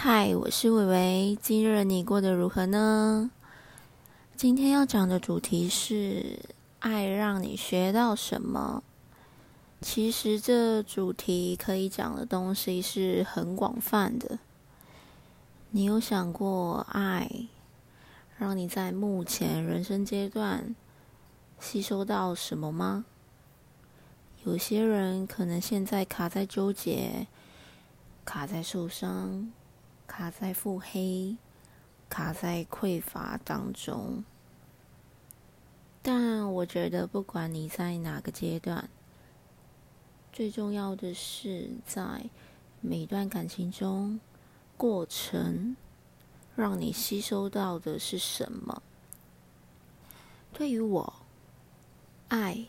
嗨，我是伟伟。今日你过得如何呢？今天要讲的主题是爱让你学到什么。其实这主题可以讲的东西是很广泛的。你有想过爱让你在目前人生阶段吸收到什么吗？有些人可能现在卡在纠结，卡在受伤。卡在腹黑，卡在匮乏当中。但我觉得，不管你在哪个阶段，最重要的是在每段感情中，过程让你吸收到的是什么？对于我，爱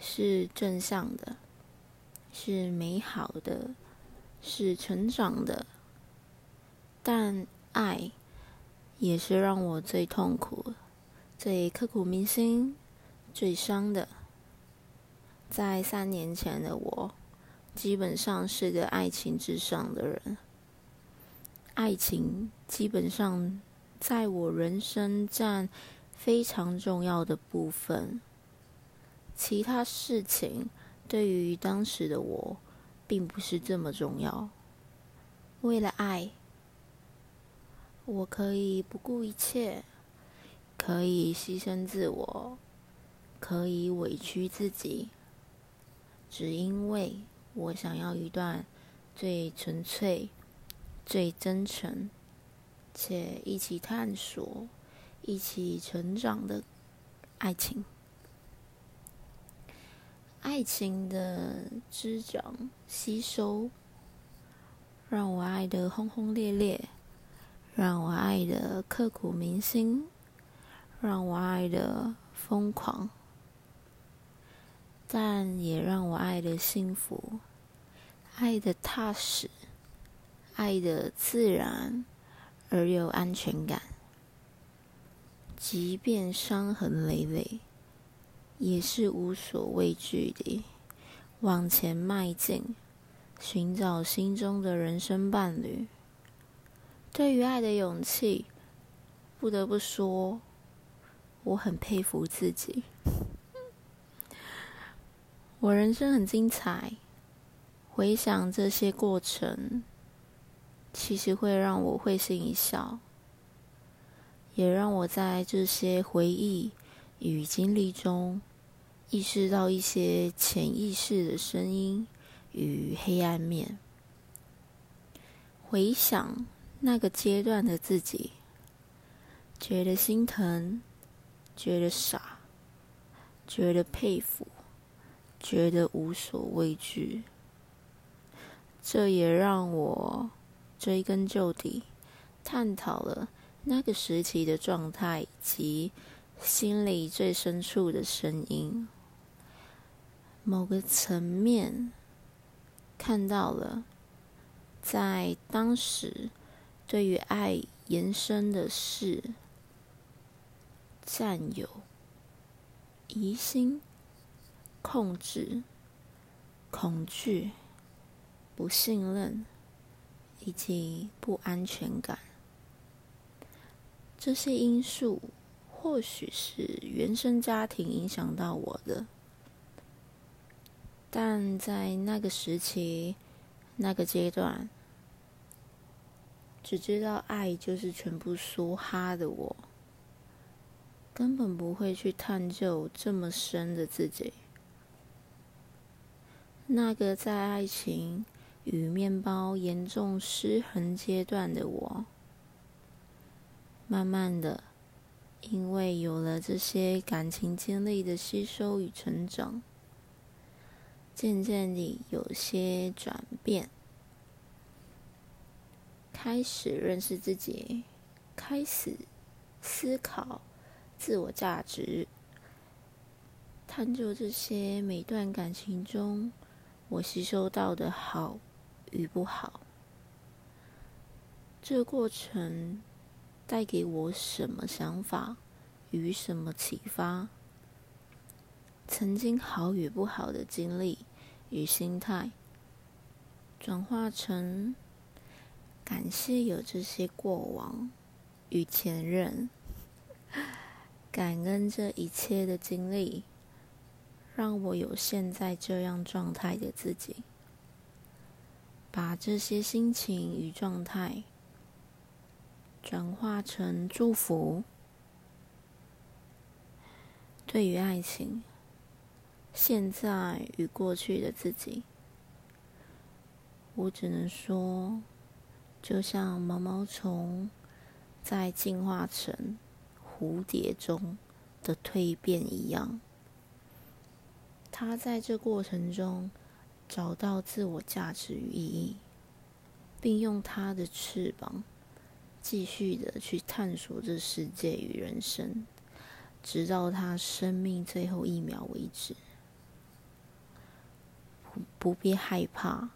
是正向的，是美好的，是成长的。但爱也是让我最痛苦、最刻骨铭心、最伤的。在三年前的我，基本上是个爱情至上的人。爱情基本上在我人生占非常重要的部分，其他事情对于当时的我并不是这么重要。为了爱。我可以不顾一切，可以牺牲自我，可以委屈自己，只因为我想要一段最纯粹、最真诚且一起探索、一起成长的爱情。爱情的滋长、吸收，让我爱得轰轰烈烈。让我爱的刻骨铭心，让我爱的疯狂，但也让我爱的幸福，爱的踏实，爱的自然而又安全感。即便伤痕累累，也是无所畏惧的往前迈进，寻找心中的人生伴侣。对于爱的勇气，不得不说，我很佩服自己。我人生很精彩，回想这些过程，其实会让我会心一笑，也让我在这些回忆与经历中，意识到一些潜意识的声音与黑暗面。回想。那个阶段的自己，觉得心疼，觉得傻，觉得佩服，觉得无所畏惧。这也让我追根究底，探讨了那个时期的状态及心里最深处的声音。某个层面看到了，在当时。对于爱延伸的事，占有、疑心、控制、恐惧、不信任以及不安全感，这些因素或许是原生家庭影响到我的，但在那个时期、那个阶段。只知道爱就是全部梭哈的我，根本不会去探究这么深的自己。那个在爱情与面包严重失衡阶段的我，慢慢的，因为有了这些感情经历的吸收与成长，渐渐地有些转变。开始认识自己，开始思考自我价值，探究这些每段感情中我吸收到的好与不好。这过程带给我什么想法与什么启发？曾经好与不好的经历与心态，转化成。感谢有这些过往与前任，感恩这一切的经历，让我有现在这样状态的自己。把这些心情与状态转化成祝福。对于爱情，现在与过去的自己，我只能说，就像毛毛虫在进化成蝴蝶中的蜕变一样，它在这过程中找到自我价值与意义，并用它的翅膀继续的去探索这世界与人生。直到他生命最后一秒为止，不不必害怕，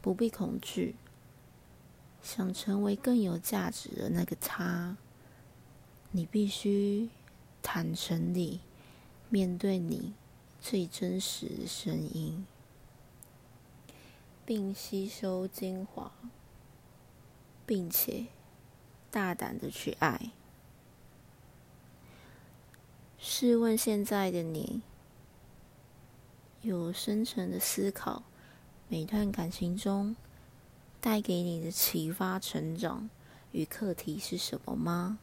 不必恐惧。想成为更有价值的那个他，你必须坦诚地面对你最真实的声音，并吸收精华，并且大胆的去爱。试问现在的你，有深沉的思考，每段感情中带给你的启发、成长与课题是什么吗？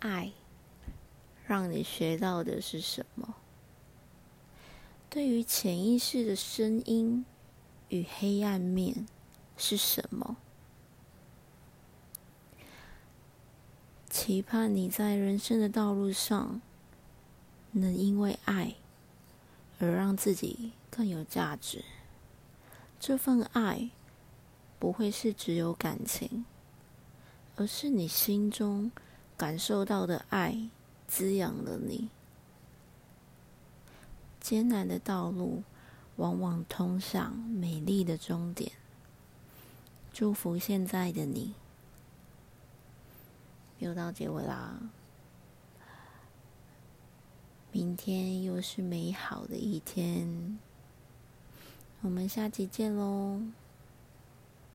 爱让你学到的是什么？对于潜意识的声音与黑暗面是什么？期盼你在人生的道路上，能因为爱而让自己更有价值。这份爱不会是只有感情，而是你心中感受到的爱滋养了你。艰难的道路往往通向美丽的终点。祝福现在的你。又到结尾啦，明天又是美好的一天，我们下集见喽。